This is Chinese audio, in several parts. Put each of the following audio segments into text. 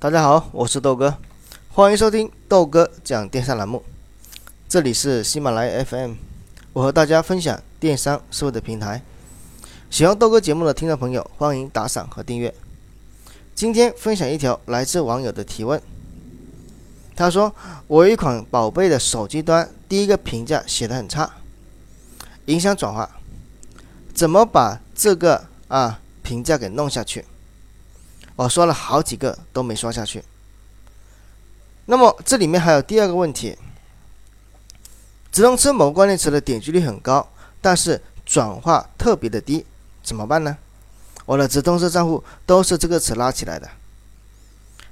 大家好，我是豆哥，欢迎收听豆哥讲电商栏目。这里是喜马拉雅 FM，我和大家分享电商思维的平台。喜欢豆哥节目的听众朋友，欢迎打赏和订阅。今天分享一条来自网友的提问，他说：“我有一款宝贝的手机端，第一个评价写的很差，影响转化，怎么把这个啊评价给弄下去？”我说了好几个都没刷下去。那么这里面还有第二个问题：直通车某关键词的点击率很高，但是转化特别的低，怎么办呢？我的直通车账户都是这个词拉起来的。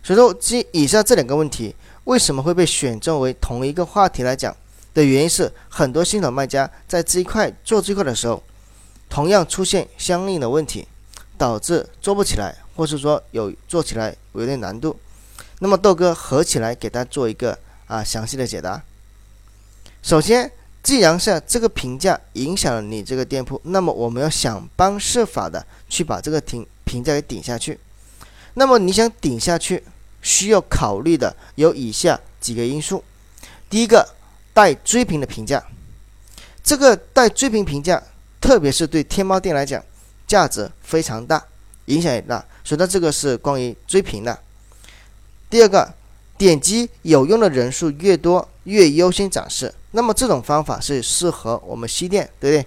所以说，基以下这两个问题为什么会被选中为同一个话题来讲的原因是，很多新手卖家在这一块做这块的时候，同样出现相应的问题，导致做不起来。或是说有做起来有点难度，那么豆哥合起来给大家做一个啊详细的解答。首先，既然是这个评价影响了你这个店铺，那么我们要想方设法的去把这个评评价给顶下去。那么你想顶下去，需要考虑的有以下几个因素。第一个，带追评的评价，这个带追评评价，特别是对天猫店来讲，价值非常大。影响也大，所以这个是关于追评的。第二个，点击有用的人数越多，越优先展示。那么这种方法是适合我们西店，对不对？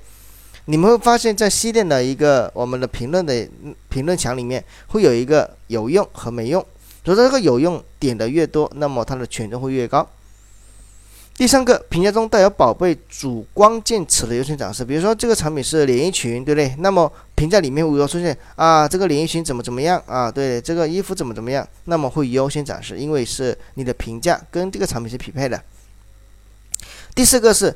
你们会发现在西店的一个我们的评论的评论墙里面，会有一个有用和没用。所以这个有用点的越多，那么它的权重会越高。第三个评价中带有宝贝主关键词的优先展示，比如说这个产品是连衣裙，对不对？那么评价里面如果出现啊，这个连衣裙怎么怎么样啊？对，这个衣服怎么怎么样？那么会优先展示，因为是你的评价跟这个产品是匹配的。第四个是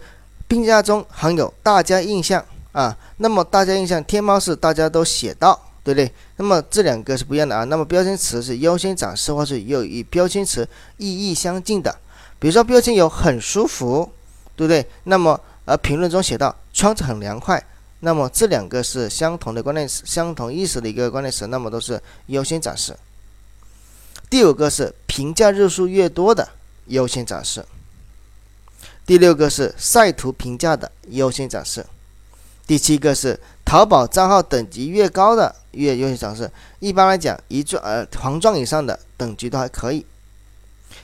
评价中含有大家印象啊，那么大家印象天猫是大家都写到，对不对？那么这两个是不一样的啊。那么标签词是优先展示，或是又与标签词意义相近的。比如说标签有很舒服，对不对？那么而评论中写到穿着很凉快，那么这两个是相同的关键词，相同意思的一个关键词，那么都是优先展示。第五个是评价日数越多的优先展示。第六个是晒图评价的优先展示。第七个是淘宝账号等级越高的越优先展示。一般来讲，一钻呃黄钻以上的等级都还可以。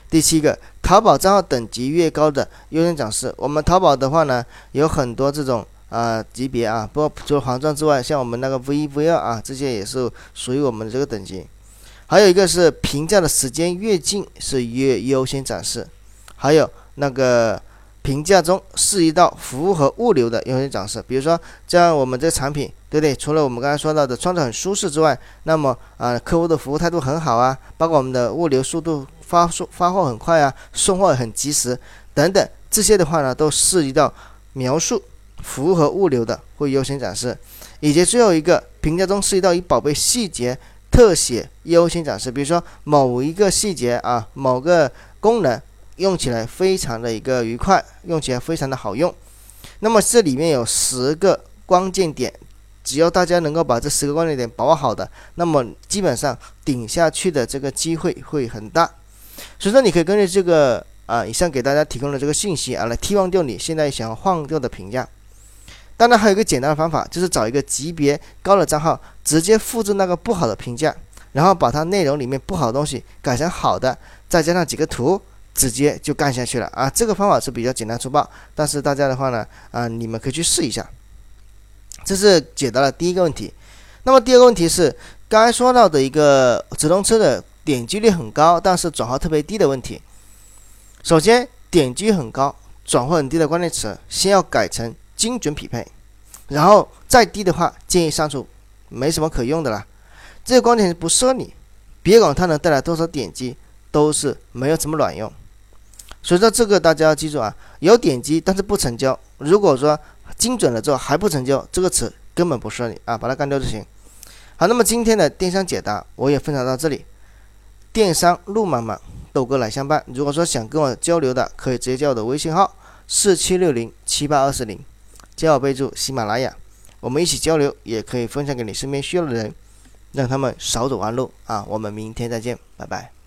第七个，淘宝账号等级越高的优先展示。我们淘宝的话呢，有很多这种啊级别啊，不除了黄钻之外，像我们那个 V 一、V 二啊，这些也是属于我们的这个等级。还有一个是评价的时间越近是越优先展示。还有那个评价中涉及到服务和物流的优先展示。比如说，像我们这产品，对不对？除了我们刚才说到的穿着很舒适之外，那么啊，客户的服务态度很好啊，包括我们的物流速度。发送发货很快啊，送货很及时，等等这些的话呢，都涉及到描述服务和物流的会优先展示，以及最后一个评价中涉及到以宝贝细节特写优先展示，比如说某一个细节啊，某个功能用起来非常的一个愉快，用起来非常的好用，那么这里面有十个关键点，只要大家能够把这十个关键点把握好的，那么基本上顶下去的这个机会会很大。所以说，你可以根据这个啊，以上给大家提供的这个信息啊，来替换掉你现在想要换掉的评价。当然，还有一个简单的方法，就是找一个级别高的账号，直接复制那个不好的评价，然后把它内容里面不好的东西改成好的，再加上几个图，直接就干下去了啊。这个方法是比较简单粗暴，但是大家的话呢，啊，你们可以去试一下。这是解答了第一个问题。那么第二个问题是刚才说到的一个直通车的。点击率很高，但是转化特别低的问题。首先，点击很高、转化很低的关键词，先要改成精准匹配。然后再低的话，建议删除，没什么可用的了。这个关键词不适合你，别管它能带来多少点击，都是没有什么卵用。所以说，这个大家要记住啊，有点击但是不成交。如果说精准了之后还不成交，这个词根本不适合你啊，把它干掉就行。好，那么今天的电商解答我也分享到这里。电商路漫漫，豆哥来相伴。如果说想跟我交流的，可以直接加我的微信号四七六零七八二四零，加我备注喜马拉雅，我们一起交流，也可以分享给你身边需要的人，让他们少走弯路啊！我们明天再见，拜拜。